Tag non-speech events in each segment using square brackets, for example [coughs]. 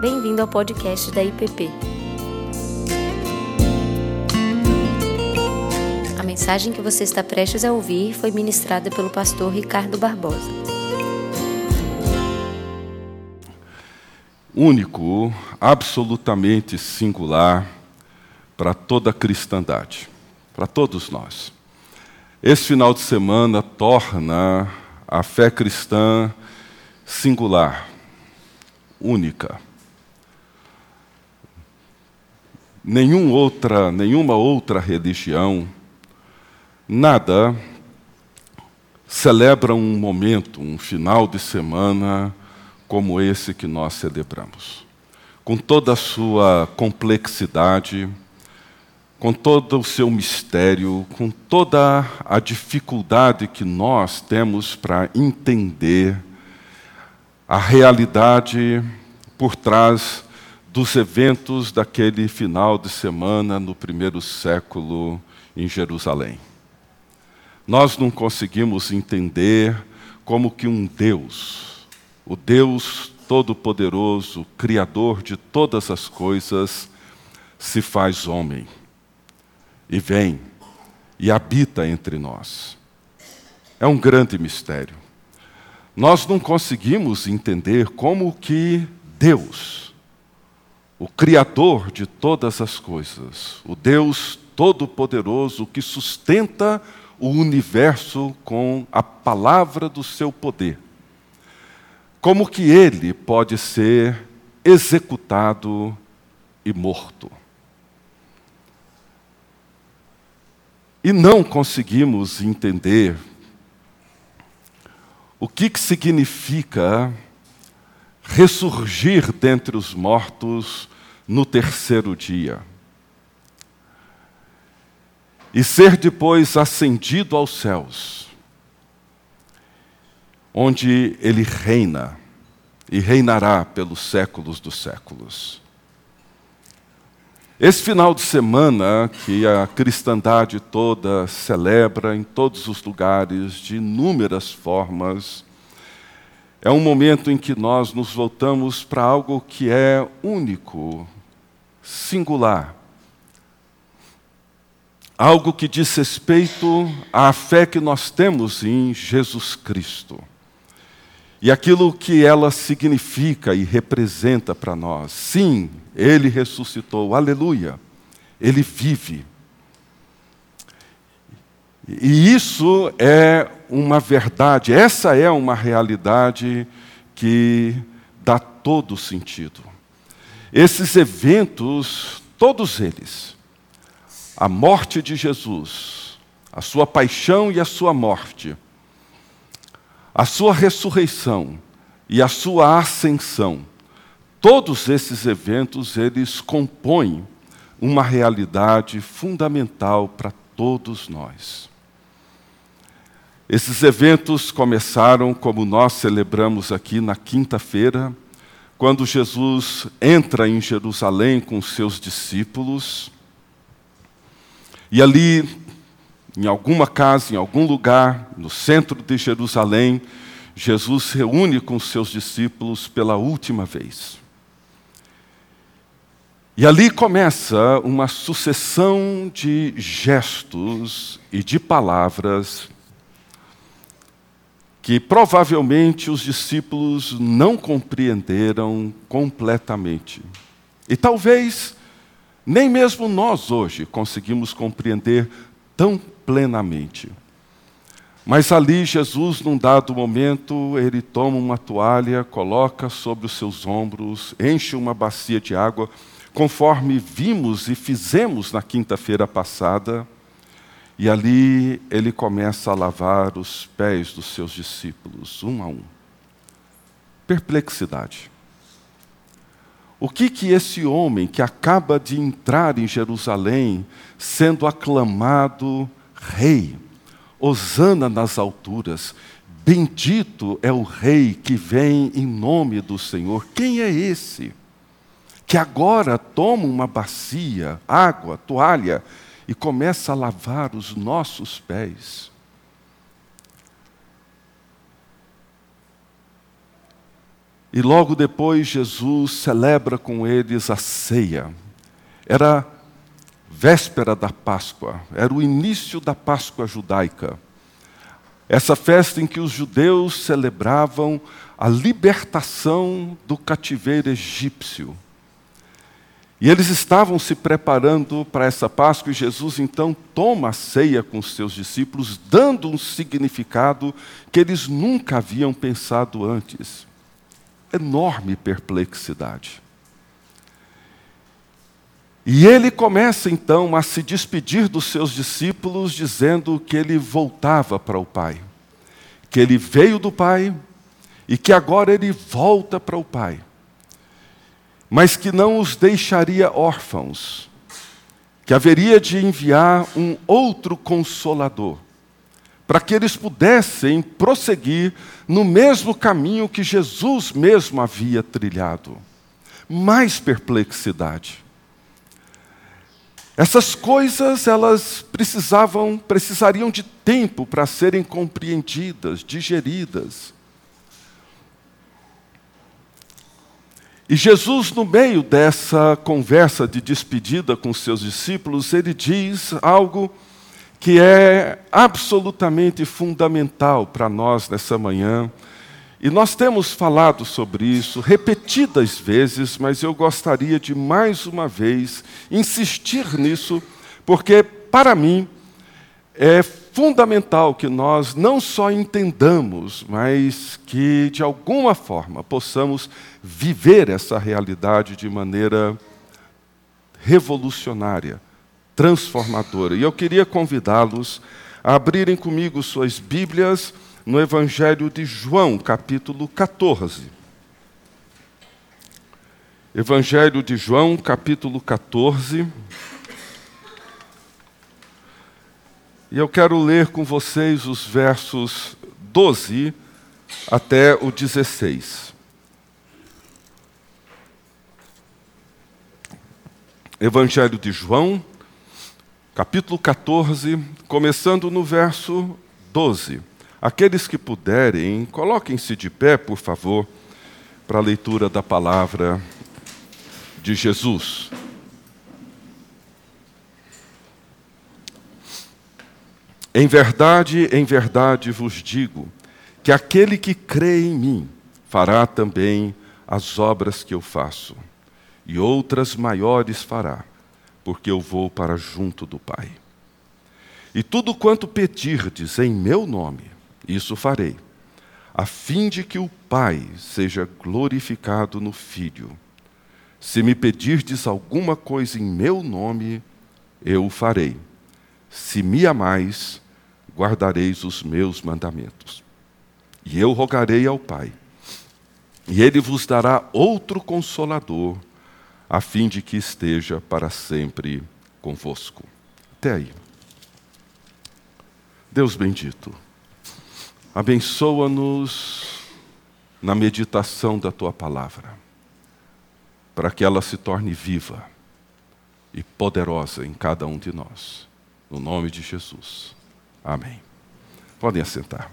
Bem-vindo ao podcast da IPP. A mensagem que você está prestes a ouvir foi ministrada pelo pastor Ricardo Barbosa. Único, absolutamente singular para toda a cristandade, para todos nós. Esse final de semana torna a fé cristã singular, única. Nenhum outra, nenhuma outra religião, nada celebra um momento, um final de semana como esse que nós celebramos. Com toda a sua complexidade, com todo o seu mistério, com toda a dificuldade que nós temos para entender a realidade por trás dos eventos daquele final de semana no primeiro século em Jerusalém. Nós não conseguimos entender como que um Deus, o Deus Todo-Poderoso, Criador de todas as coisas, se faz homem e vem e habita entre nós. É um grande mistério. Nós não conseguimos entender como que Deus, o Criador de todas as coisas, o Deus Todo-Poderoso que sustenta o universo com a palavra do seu poder, como que ele pode ser executado e morto? E não conseguimos entender o que, que significa ressurgir dentre os mortos no terceiro dia. E ser depois ascendido aos céus, onde ele reina e reinará pelos séculos dos séculos. Esse final de semana que a cristandade toda celebra em todos os lugares, de inúmeras formas, é um momento em que nós nos voltamos para algo que é único, singular. Algo que diz respeito à fé que nós temos em Jesus Cristo e aquilo que ela significa e representa para nós. Sim, ele ressuscitou, aleluia, ele vive. E isso é uma verdade, essa é uma realidade que dá todo sentido. Esses eventos, todos eles, a morte de Jesus, a sua paixão e a sua morte, a sua ressurreição e a sua ascensão, todos esses eventos eles compõem uma realidade fundamental para todos nós. Esses eventos começaram como nós celebramos aqui na quinta-feira, quando Jesus entra em Jerusalém com seus discípulos. E ali em alguma casa, em algum lugar, no centro de Jerusalém, Jesus reúne com seus discípulos pela última vez. E ali começa uma sucessão de gestos e de palavras que provavelmente os discípulos não compreenderam completamente. E talvez nem mesmo nós hoje conseguimos compreender tão plenamente. Mas ali Jesus, num dado momento, ele toma uma toalha, coloca sobre os seus ombros, enche uma bacia de água, conforme vimos e fizemos na quinta-feira passada, e ali ele começa a lavar os pés dos seus discípulos, um a um. Perplexidade. O que que esse homem que acaba de entrar em Jerusalém, sendo aclamado rei, Osana nas alturas, bendito é o rei que vem em nome do Senhor. Quem é esse? Que agora toma uma bacia, água, toalha e começa a lavar os nossos pés. E logo depois Jesus celebra com eles a ceia. Era véspera da Páscoa, era o início da Páscoa judaica. Essa festa em que os judeus celebravam a libertação do cativeiro egípcio. E eles estavam se preparando para essa Páscoa e Jesus então toma a ceia com os seus discípulos, dando um significado que eles nunca haviam pensado antes. Enorme perplexidade. E ele começa então a se despedir dos seus discípulos, dizendo que ele voltava para o Pai, que ele veio do Pai e que agora ele volta para o Pai mas que não os deixaria órfãos, que haveria de enviar um outro consolador, para que eles pudessem prosseguir no mesmo caminho que Jesus mesmo havia trilhado. Mais perplexidade. Essas coisas, elas precisavam, precisariam de tempo para serem compreendidas, digeridas. E Jesus, no meio dessa conversa de despedida com seus discípulos, ele diz algo que é absolutamente fundamental para nós nessa manhã. E nós temos falado sobre isso repetidas vezes, mas eu gostaria de mais uma vez insistir nisso, porque para mim é fundamental que nós não só entendamos, mas que de alguma forma possamos viver essa realidade de maneira revolucionária, transformadora. E eu queria convidá-los a abrirem comigo suas Bíblias no Evangelho de João, capítulo 14. Evangelho de João, capítulo 14. E eu quero ler com vocês os versos 12 até o 16. Evangelho de João, capítulo 14, começando no verso 12. Aqueles que puderem, coloquem-se de pé, por favor, para a leitura da palavra de Jesus. Em verdade, em verdade vos digo, que aquele que crê em mim fará também as obras que eu faço, e outras maiores fará, porque eu vou para junto do Pai. E tudo quanto pedirdes em meu nome, isso farei, a fim de que o Pai seja glorificado no Filho. Se me pedirdes alguma coisa em meu nome, eu o farei. Se me amais, guardareis os meus mandamentos. E eu rogarei ao Pai, e ele vos dará outro consolador, a fim de que esteja para sempre convosco. Até aí. Deus bendito, abençoa-nos na meditação da tua palavra, para que ela se torne viva e poderosa em cada um de nós. No nome de Jesus. Amém. Podem assentar.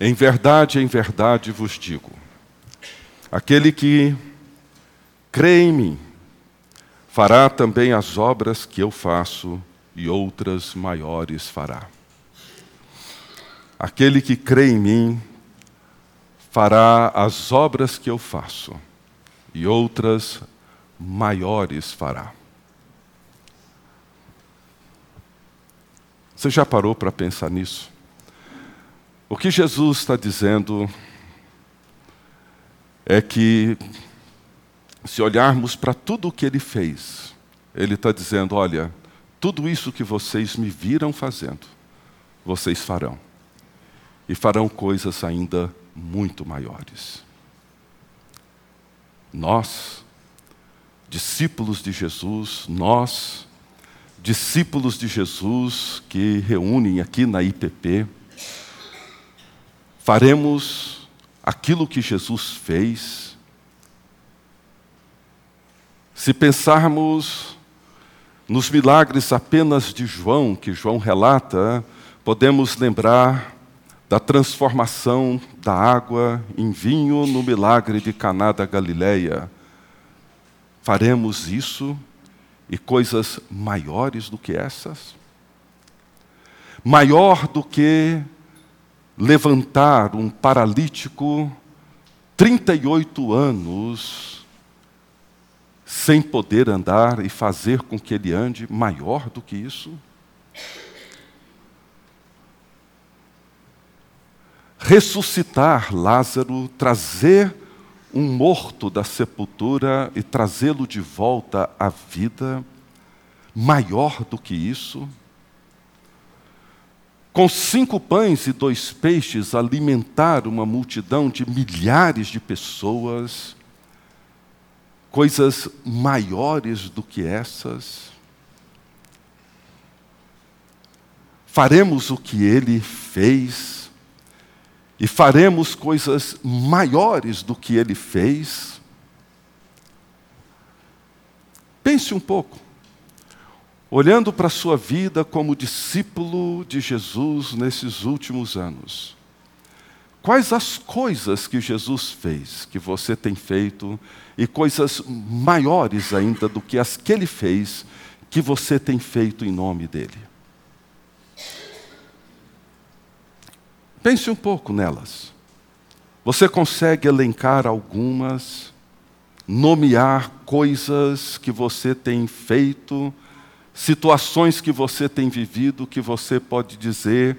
Em verdade, em verdade vos digo: aquele que crê em mim, fará também as obras que eu faço, e outras maiores fará. Aquele que crê em mim, fará as obras que eu faço, e outras maiores fará. Você já parou para pensar nisso? O que Jesus está dizendo é que, se olharmos para tudo o que ele fez, ele está dizendo: olha, tudo isso que vocês me viram fazendo, vocês farão. E farão coisas ainda muito maiores. Nós, discípulos de Jesus, nós, discípulos de Jesus que reúnem aqui na IPP, faremos aquilo que Jesus fez. Se pensarmos nos milagres apenas de João, que João relata, podemos lembrar da transformação da água em vinho no milagre de Caná da Galileia. Faremos isso e coisas maiores do que essas? Maior do que levantar um paralítico 38 anos sem poder andar e fazer com que ele ande, maior do que isso? ressuscitar Lázaro, trazer um morto da sepultura e trazê-lo de volta à vida, maior do que isso. Com cinco pães e dois peixes, alimentar uma multidão de milhares de pessoas, coisas maiores do que essas. Faremos o que ele fez e faremos coisas maiores do que ele fez. Pense um pouco, olhando para a sua vida como discípulo de Jesus nesses últimos anos. Quais as coisas que Jesus fez, que você tem feito, e coisas maiores ainda do que as que ele fez, que você tem feito em nome dele? Pense um pouco nelas. Você consegue elencar algumas, nomear coisas que você tem feito, situações que você tem vivido, que você pode dizer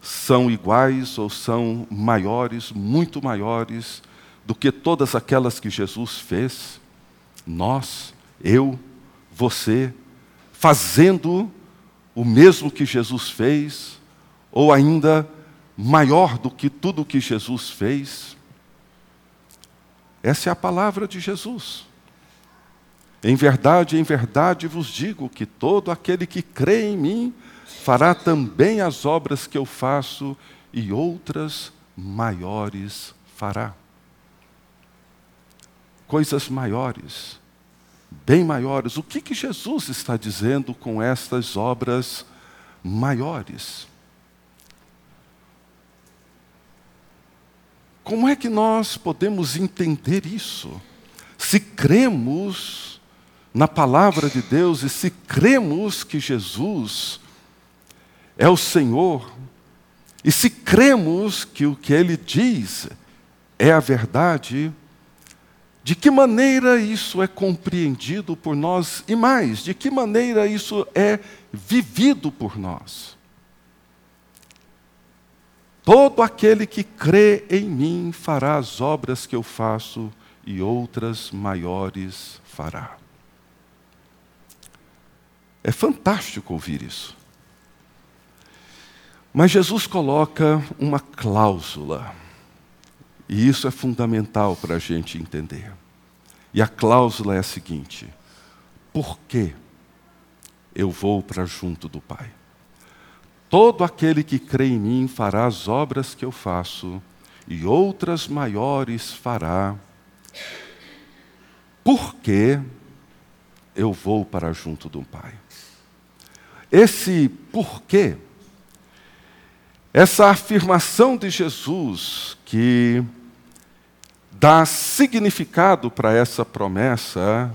são iguais ou são maiores, muito maiores do que todas aquelas que Jesus fez? Nós, eu, você, fazendo o mesmo que Jesus fez, ou ainda maior do que tudo que Jesus fez? Essa é a palavra de Jesus. Em verdade, em verdade vos digo que todo aquele que crê em mim fará também as obras que eu faço e outras maiores fará. Coisas maiores, bem maiores. O que, que Jesus está dizendo com estas obras maiores? Como é que nós podemos entender isso? Se cremos na palavra de Deus e se cremos que Jesus é o Senhor, e se cremos que o que ele diz é a verdade, de que maneira isso é compreendido por nós e mais, de que maneira isso é vivido por nós? Todo aquele que crê em mim fará as obras que eu faço e outras maiores fará. É fantástico ouvir isso. Mas Jesus coloca uma cláusula, e isso é fundamental para a gente entender. E a cláusula é a seguinte: por que eu vou para junto do Pai? Todo aquele que crê em mim fará as obras que eu faço, e outras maiores fará, porque eu vou para junto do Pai. Esse porquê, essa afirmação de Jesus que dá significado para essa promessa,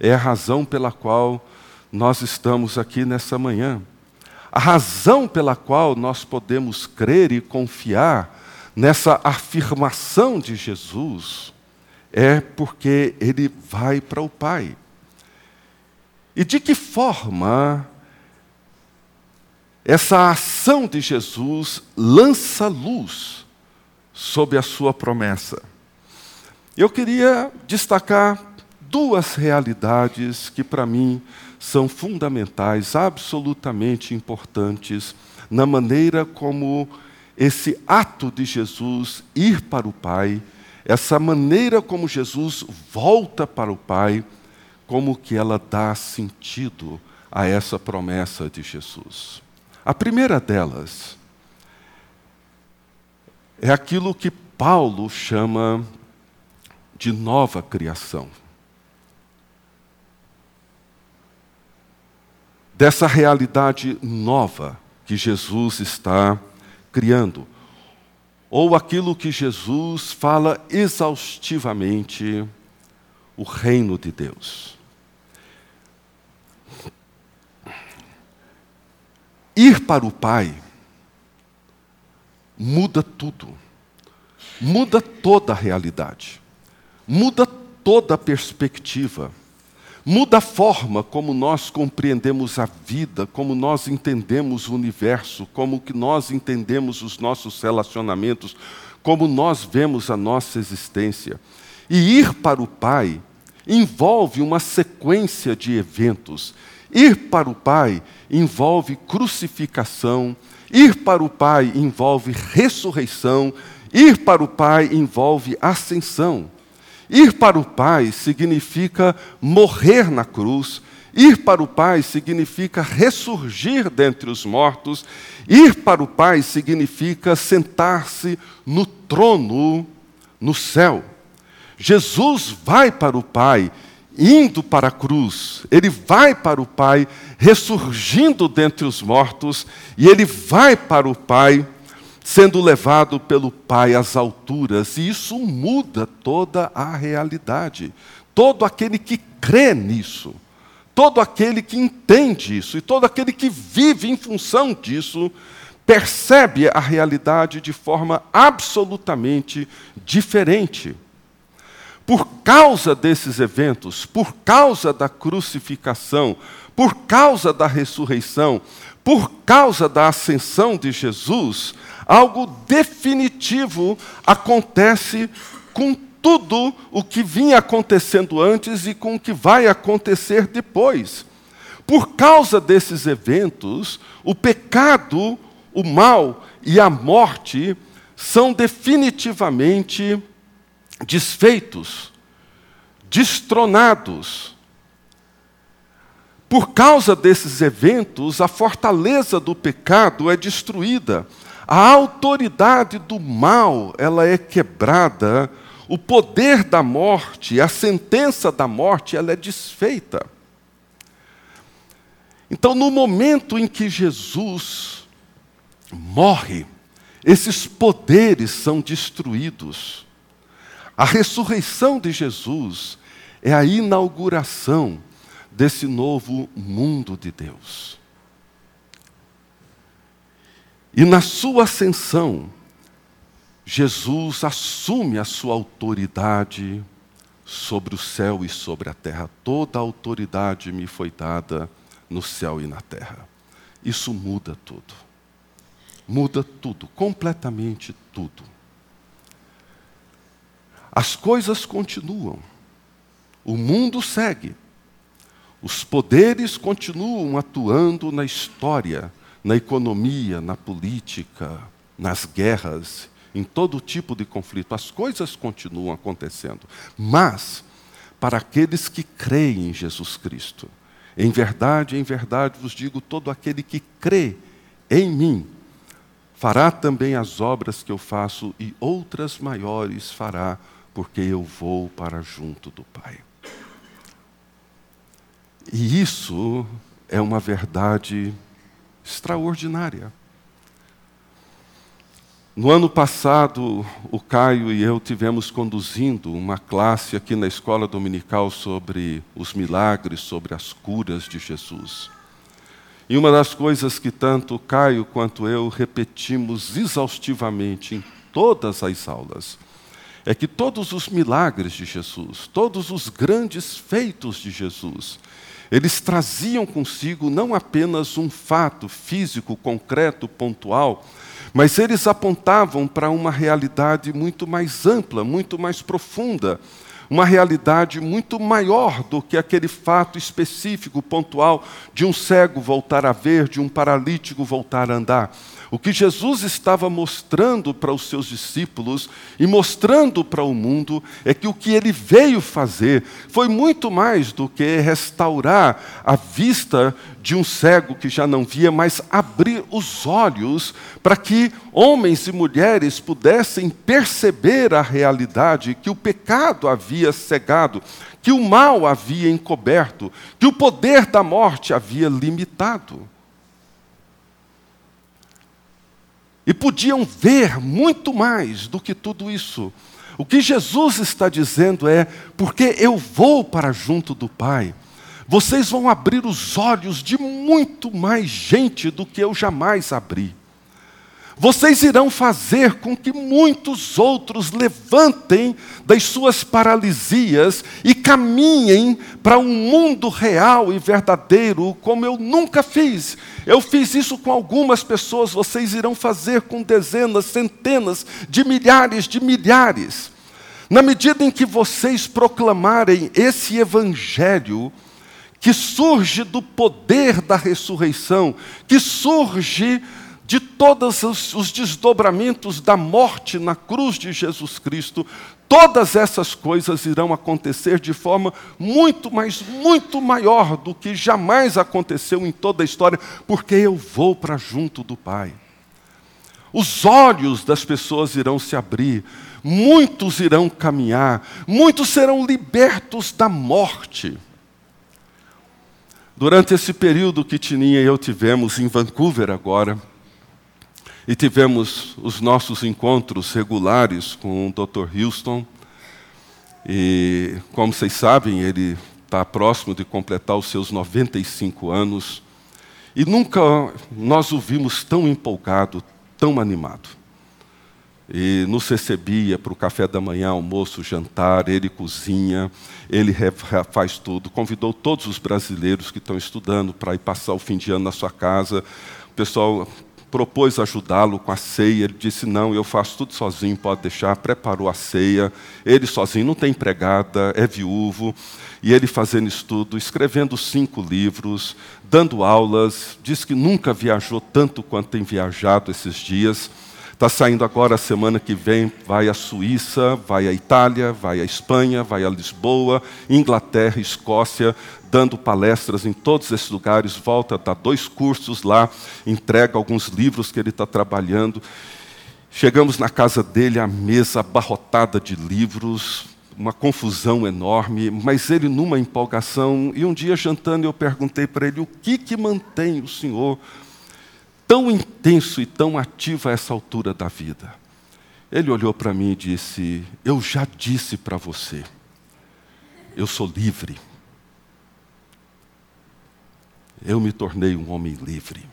é a razão pela qual nós estamos aqui nessa manhã. A razão pela qual nós podemos crer e confiar nessa afirmação de Jesus é porque ele vai para o Pai. E de que forma essa ação de Jesus lança luz sobre a sua promessa? Eu queria destacar duas realidades que, para mim, são fundamentais, absolutamente importantes, na maneira como esse ato de Jesus ir para o Pai, essa maneira como Jesus volta para o Pai, como que ela dá sentido a essa promessa de Jesus. A primeira delas é aquilo que Paulo chama de nova criação. Dessa realidade nova que Jesus está criando. ou aquilo que Jesus fala exaustivamente, o reino de Deus. Ir para o Pai muda tudo, muda toda a realidade, muda toda a perspectiva, muda a forma como nós compreendemos a vida, como nós entendemos o universo, como que nós entendemos os nossos relacionamentos, como nós vemos a nossa existência. E ir para o Pai envolve uma sequência de eventos. Ir para o Pai envolve crucificação, ir para o Pai envolve ressurreição, ir para o Pai envolve ascensão. Ir para o Pai significa morrer na cruz, ir para o Pai significa ressurgir dentre os mortos, ir para o Pai significa sentar-se no trono no céu. Jesus vai para o Pai, indo para a cruz, ele vai para o Pai, ressurgindo dentre os mortos, e ele vai para o Pai, sendo levado pelo Pai às alturas, e isso muda toda a realidade. Todo aquele que crê nisso, todo aquele que entende isso, e todo aquele que vive em função disso, percebe a realidade de forma absolutamente diferente. Por causa desses eventos, por causa da crucificação, por causa da ressurreição, por causa da ascensão de Jesus, algo definitivo acontece com tudo o que vinha acontecendo antes e com o que vai acontecer depois. Por causa desses eventos, o pecado, o mal e a morte são definitivamente desfeitos, destronados. Por causa desses eventos, a fortaleza do pecado é destruída, a autoridade do mal ela é quebrada, o poder da morte, a sentença da morte, ela é desfeita. Então, no momento em que Jesus morre, esses poderes são destruídos. A ressurreição de Jesus é a inauguração desse novo mundo de Deus. E na sua ascensão, Jesus assume a sua autoridade sobre o céu e sobre a terra. Toda a autoridade me foi dada no céu e na terra. Isso muda tudo. Muda tudo, completamente tudo. As coisas continuam, o mundo segue, os poderes continuam atuando na história, na economia, na política, nas guerras, em todo tipo de conflito. As coisas continuam acontecendo. Mas, para aqueles que creem em Jesus Cristo, em verdade, em verdade vos digo: todo aquele que crê em mim, fará também as obras que eu faço e outras maiores fará porque eu vou para junto do Pai. E isso é uma verdade extraordinária. No ano passado, o Caio e eu tivemos conduzindo uma classe aqui na escola dominical sobre os milagres, sobre as curas de Jesus. E uma das coisas que tanto o Caio quanto eu repetimos exaustivamente em todas as aulas é que todos os milagres de Jesus, todos os grandes feitos de Jesus, eles traziam consigo não apenas um fato físico, concreto, pontual, mas eles apontavam para uma realidade muito mais ampla, muito mais profunda, uma realidade muito maior do que aquele fato específico, pontual, de um cego voltar a ver, de um paralítico voltar a andar. O que Jesus estava mostrando para os seus discípulos e mostrando para o mundo é que o que ele veio fazer foi muito mais do que restaurar a vista de um cego que já não via, mas abrir os olhos para que homens e mulheres pudessem perceber a realidade que o pecado havia cegado, que o mal havia encoberto, que o poder da morte havia limitado. E podiam ver muito mais do que tudo isso. O que Jesus está dizendo é: porque eu vou para junto do Pai, vocês vão abrir os olhos de muito mais gente do que eu jamais abri. Vocês irão fazer com que muitos outros levantem das suas paralisias e caminhem para um mundo real e verdadeiro, como eu nunca fiz. Eu fiz isso com algumas pessoas, vocês irão fazer com dezenas, centenas de milhares de milhares. Na medida em que vocês proclamarem esse evangelho, que surge do poder da ressurreição, que surge de todos os, os, desdobramentos da morte na cruz de Jesus Cristo, todas essas coisas irão acontecer de forma muito, mais, muito maior do que jamais aconteceu em toda a história, porque eu vou para junto do Pai. Os olhos das pessoas irão se abrir, muitos irão caminhar, muitos serão libertos da morte. Durante esse período que Tininha e eu tivemos em Vancouver agora, e tivemos os nossos encontros regulares com o Dr. Houston. E, como vocês sabem, ele está próximo de completar os seus 95 anos. E nunca nós o vimos tão empolgado, tão animado. E nos recebia para o café da manhã, almoço, jantar, ele cozinha, ele faz tudo. Convidou todos os brasileiros que estão estudando para ir passar o fim de ano na sua casa. O pessoal propôs ajudá-lo com a ceia. Ele disse: Não, eu faço tudo sozinho, pode deixar. Preparou a ceia. Ele sozinho, não tem empregada, é viúvo. E ele fazendo estudo, escrevendo cinco livros, dando aulas. Diz que nunca viajou tanto quanto tem viajado esses dias. Está saindo agora semana que vem, vai à Suíça, vai à Itália, vai à Espanha, vai a Lisboa, Inglaterra, Escócia, dando palestras em todos esses lugares, volta a dar dois cursos lá, entrega alguns livros que ele está trabalhando. Chegamos na casa dele, a mesa abarrotada de livros, uma confusão enorme, mas ele numa empolgação. E um dia jantando eu perguntei para ele o que que mantém o senhor tão intenso e tão ativo a essa altura da vida. Ele olhou para mim e disse: Eu já disse para você, eu sou livre. Eu me tornei um homem livre.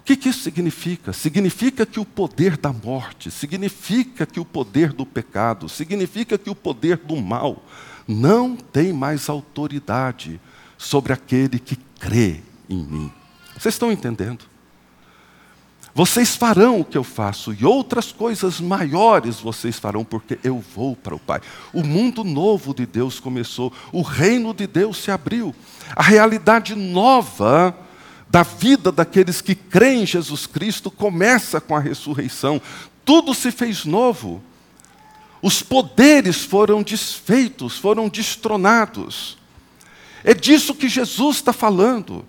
O que, que isso significa? Significa que o poder da morte, significa que o poder do pecado, significa que o poder do mal não tem mais autoridade sobre aquele que crê em mim. Vocês estão entendendo? Vocês farão o que eu faço e outras coisas maiores vocês farão, porque eu vou para o Pai. O mundo novo de Deus começou, o reino de Deus se abriu. A realidade nova da vida daqueles que creem em Jesus Cristo começa com a ressurreição. Tudo se fez novo. Os poderes foram desfeitos, foram destronados. É disso que Jesus está falando.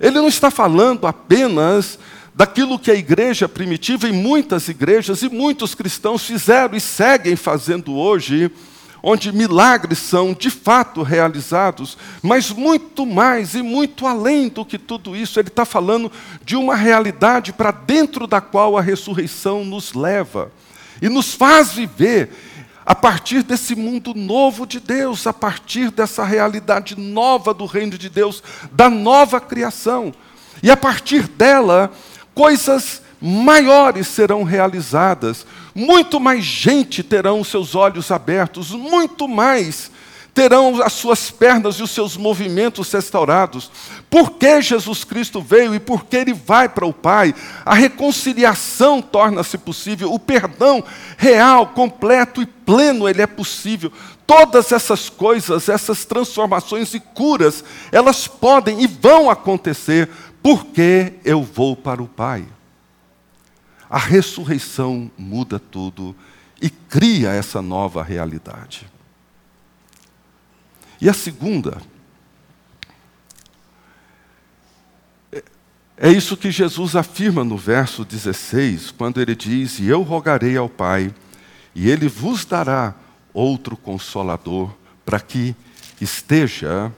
Ele não está falando apenas daquilo que a igreja primitiva e muitas igrejas e muitos cristãos fizeram e seguem fazendo hoje, onde milagres são de fato realizados, mas muito mais e muito além do que tudo isso, ele está falando de uma realidade para dentro da qual a ressurreição nos leva e nos faz viver a partir desse mundo novo de Deus, a partir dessa realidade nova do reino de Deus, da nova criação. E a partir dela, coisas maiores serão realizadas, muito mais gente terão seus olhos abertos, muito mais terão as suas pernas e os seus movimentos restaurados. Porque Jesus Cristo veio e porque ele vai para o Pai, a reconciliação torna-se possível, o perdão real, completo e pleno, ele é possível. Todas essas coisas, essas transformações e curas, elas podem e vão acontecer porque eu vou para o Pai. A ressurreição muda tudo e cria essa nova realidade. E a segunda, é isso que Jesus afirma no verso 16, quando ele diz: E eu rogarei ao Pai, e ele vos dará outro consolador, para que esteja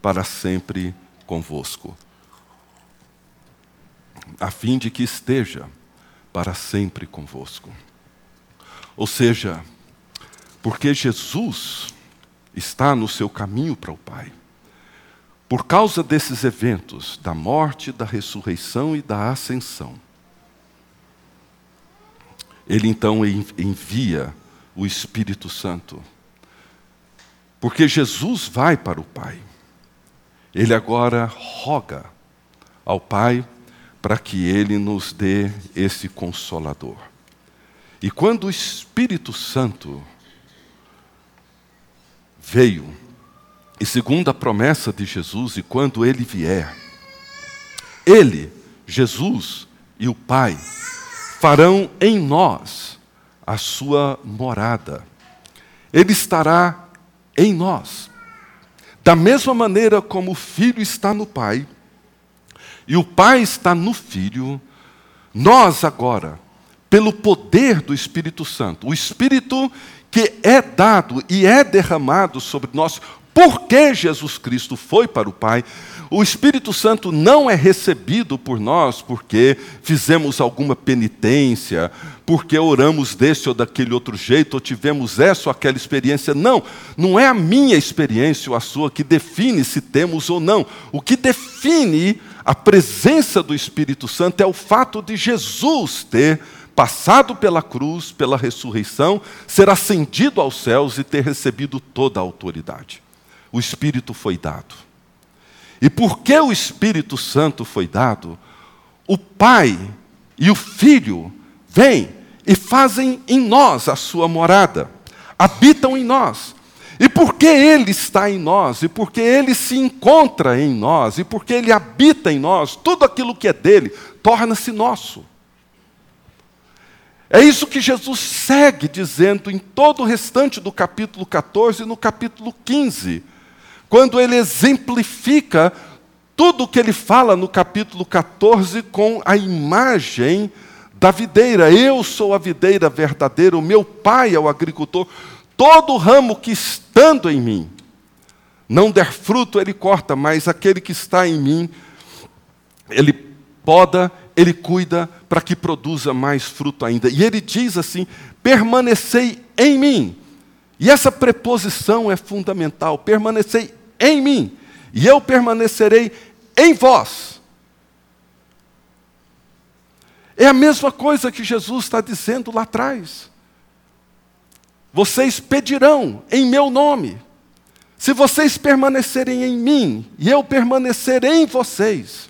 para sempre convosco. a fim de que esteja para sempre convosco. Ou seja, porque Jesus está no seu caminho para o Pai. Por causa desses eventos, da morte, da ressurreição e da ascensão, ele então envia o Espírito Santo. Porque Jesus vai para o Pai. Ele agora roga ao Pai para que ele nos dê esse consolador. E quando o Espírito Santo veio, e segundo a promessa de Jesus, e quando ele vier, ele, Jesus e o Pai, farão em nós a sua morada. Ele estará em nós. Da mesma maneira como o Filho está no Pai, e o Pai está no Filho, nós agora, pelo poder do Espírito Santo, o Espírito que é dado e é derramado sobre nós, porque Jesus Cristo foi para o Pai, o Espírito Santo não é recebido por nós porque fizemos alguma penitência, porque oramos desse ou daquele outro jeito, ou tivemos essa ou aquela experiência. Não, não é a minha experiência ou a sua que define se temos ou não. O que define a presença do Espírito Santo é o fato de Jesus ter passado pela cruz, pela ressurreição, ser ascendido aos céus e ter recebido toda a autoridade. O Espírito foi dado. E porque o Espírito Santo foi dado, o Pai e o Filho vêm e fazem em nós a sua morada, habitam em nós. E porque Ele está em nós, e porque Ele se encontra em nós, e porque Ele habita em nós, tudo aquilo que é dele torna-se nosso. É isso que Jesus segue dizendo em todo o restante do capítulo 14 e no capítulo 15 quando ele exemplifica tudo o que ele fala no capítulo 14 com a imagem da videira. Eu sou a videira verdadeira, o meu pai é o agricultor. Todo ramo que estando em mim não der fruto, ele corta, mas aquele que está em mim, ele poda, ele cuida para que produza mais fruto ainda. E ele diz assim: permanecei em mim. E essa preposição é fundamental. Permanecei em mim, e eu permanecerei em vós. É a mesma coisa que Jesus está dizendo lá atrás. Vocês pedirão em meu nome. Se vocês permanecerem em mim e eu permanecerei em vocês,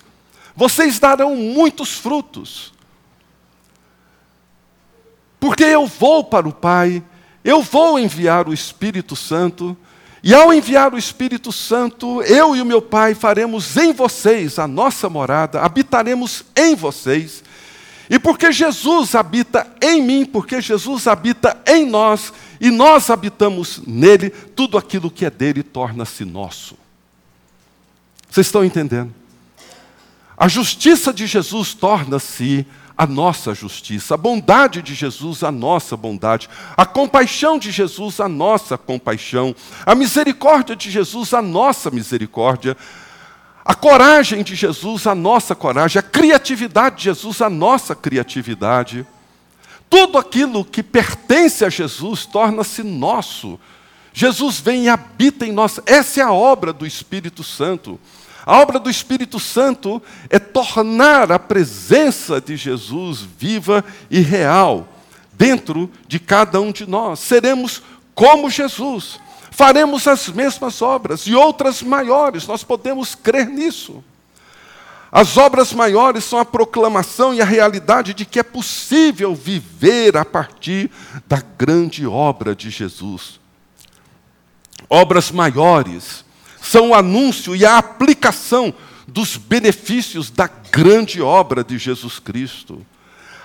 vocês darão muitos frutos. Porque eu vou para o Pai, eu vou enviar o Espírito Santo, e ao enviar o Espírito Santo, eu e o meu Pai faremos em vocês a nossa morada, habitaremos em vocês. E porque Jesus habita em mim, porque Jesus habita em nós, e nós habitamos nele, tudo aquilo que é dele torna-se nosso. Vocês estão entendendo? A justiça de Jesus torna-se a nossa justiça, a bondade de Jesus, a nossa bondade, a compaixão de Jesus, a nossa compaixão, a misericórdia de Jesus, a nossa misericórdia, a coragem de Jesus, a nossa coragem, a criatividade de Jesus, a nossa criatividade. Tudo aquilo que pertence a Jesus torna-se nosso. Jesus vem e habita em nós. Essa é a obra do Espírito Santo. A obra do Espírito Santo é tornar a presença de Jesus viva e real dentro de cada um de nós. Seremos como Jesus. Faremos as mesmas obras e outras maiores, nós podemos crer nisso. As obras maiores são a proclamação e a realidade de que é possível viver a partir da grande obra de Jesus. Obras maiores são o anúncio e a aplicação dos benefícios da grande obra de Jesus Cristo.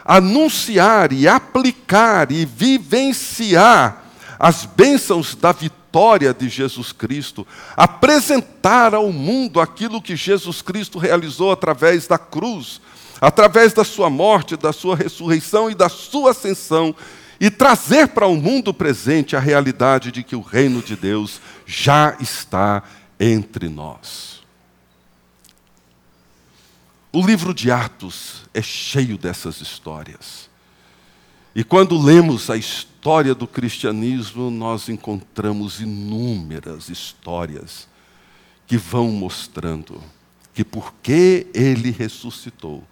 Anunciar e aplicar e vivenciar as bênçãos da vitória de Jesus Cristo, apresentar ao mundo aquilo que Jesus Cristo realizou através da cruz, através da sua morte, da sua ressurreição e da sua ascensão, e trazer para o mundo presente a realidade de que o reino de Deus já está entre nós. O livro de Atos é cheio dessas histórias. E quando lemos a história do cristianismo, nós encontramos inúmeras histórias que vão mostrando que porque ele ressuscitou,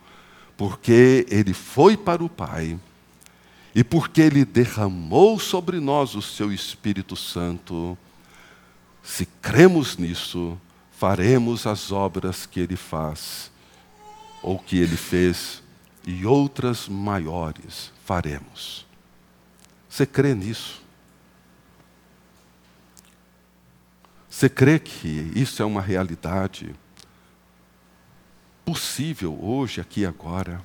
porque ele foi para o Pai, e porque ele derramou sobre nós o seu Espírito Santo, se cremos nisso, faremos as obras que ele faz, ou que ele fez, e outras maiores faremos. Você crê nisso? Você crê que isso é uma realidade possível hoje, aqui e agora?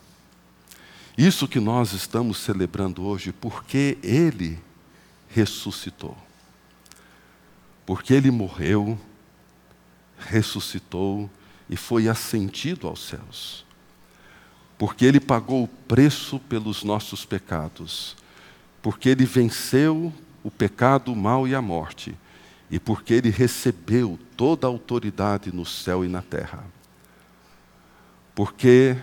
Isso que nós estamos celebrando hoje, porque Ele ressuscitou. Porque Ele morreu, ressuscitou e foi ascendido aos céus. Porque Ele pagou o preço pelos nossos pecados. Porque Ele venceu o pecado, o mal e a morte. E porque Ele recebeu toda a autoridade no céu e na terra. Porque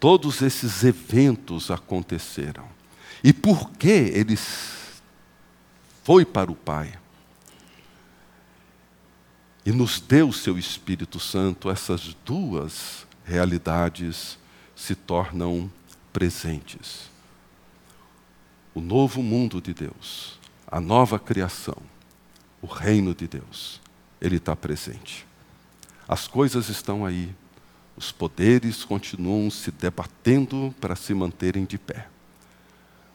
todos esses eventos aconteceram. E por que ele foi para o Pai? E nos deu o seu Espírito Santo, essas duas realidades se tornam presentes. O novo mundo de Deus, a nova criação, o reino de Deus, ele está presente. As coisas estão aí, os poderes continuam se debatendo para se manterem de pé.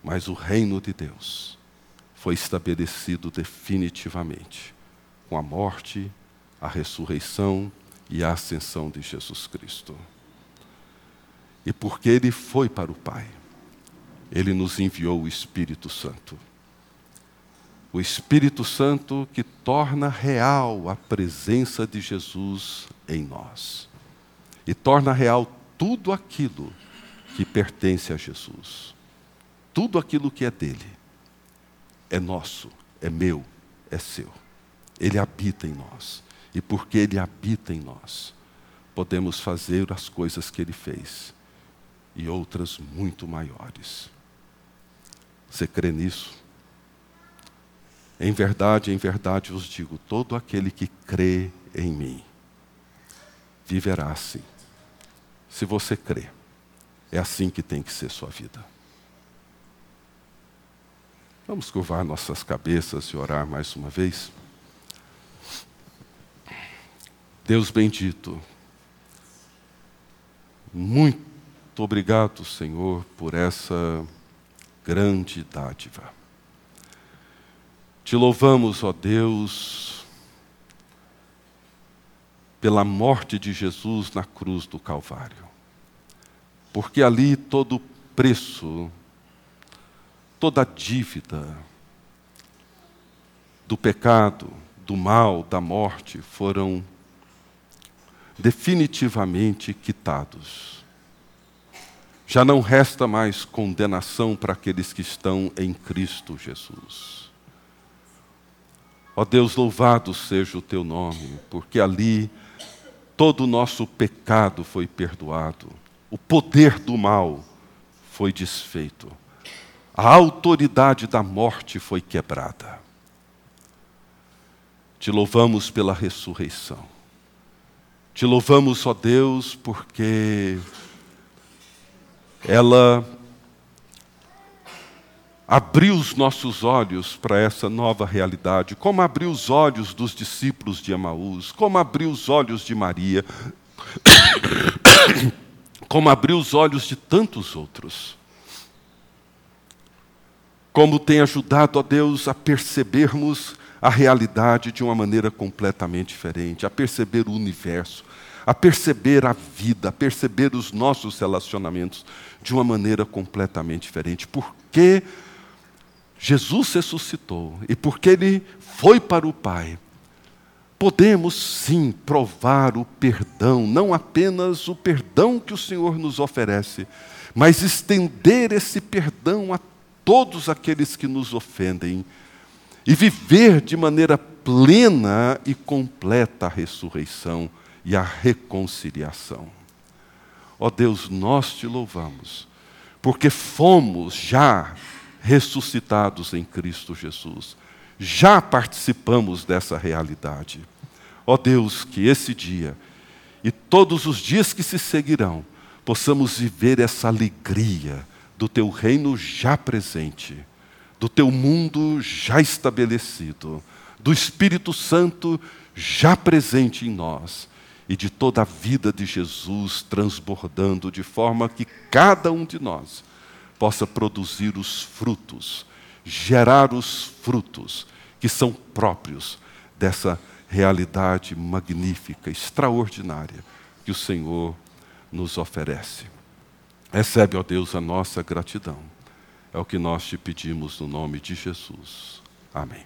Mas o reino de Deus foi estabelecido definitivamente com a morte, a ressurreição e a ascensão de Jesus Cristo. E porque ele foi para o Pai, ele nos enviou o Espírito Santo. O Espírito Santo que torna real a presença de Jesus em nós e torna real tudo aquilo que pertence a Jesus. Tudo aquilo que é dele é nosso, é meu, é seu. Ele habita em nós. E porque ele habita em nós, podemos fazer as coisas que ele fez e outras muito maiores. Você crê nisso? Em verdade, em verdade vos digo: todo aquele que crê em mim viverá assim se você crê. É assim que tem que ser sua vida. Vamos curvar nossas cabeças e orar mais uma vez. Deus bendito, muito obrigado, Senhor, por essa grande dádiva. Te louvamos, ó Deus, pela morte de Jesus na cruz do Calvário porque ali todo preço, toda dívida do pecado, do mal, da morte foram definitivamente quitados. Já não resta mais condenação para aqueles que estão em Cristo Jesus. Ó Deus, louvado seja o teu nome, porque ali todo o nosso pecado foi perdoado o poder do mal foi desfeito, a autoridade da morte foi quebrada. Te louvamos pela ressurreição. Te louvamos, ó Deus, porque ela abriu os nossos olhos para essa nova realidade, como abriu os olhos dos discípulos de Emaús, como abriu os olhos de Maria [coughs] como abriu os olhos de tantos outros. Como tem ajudado a Deus a percebermos a realidade de uma maneira completamente diferente, a perceber o universo, a perceber a vida, a perceber os nossos relacionamentos de uma maneira completamente diferente. Porque Jesus ressuscitou e porque Ele foi para o Pai, podemos sim provar o perdão, não apenas o perdão que o Senhor nos oferece, mas estender esse perdão a todos aqueles que nos ofendem e viver de maneira plena e completa a ressurreição e a reconciliação. Ó Deus, nós te louvamos, porque fomos já ressuscitados em Cristo Jesus. Já participamos dessa realidade. Ó Deus, que esse dia e todos os dias que se seguirão, possamos viver essa alegria do teu reino já presente, do teu mundo já estabelecido, do Espírito Santo já presente em nós e de toda a vida de Jesus transbordando, de forma que cada um de nós possa produzir os frutos, gerar os frutos que são próprios dessa realidade magnífica, extraordinária que o Senhor nos oferece. Recebe, ó Deus, a nossa gratidão. É o que nós te pedimos no nome de Jesus. Amém.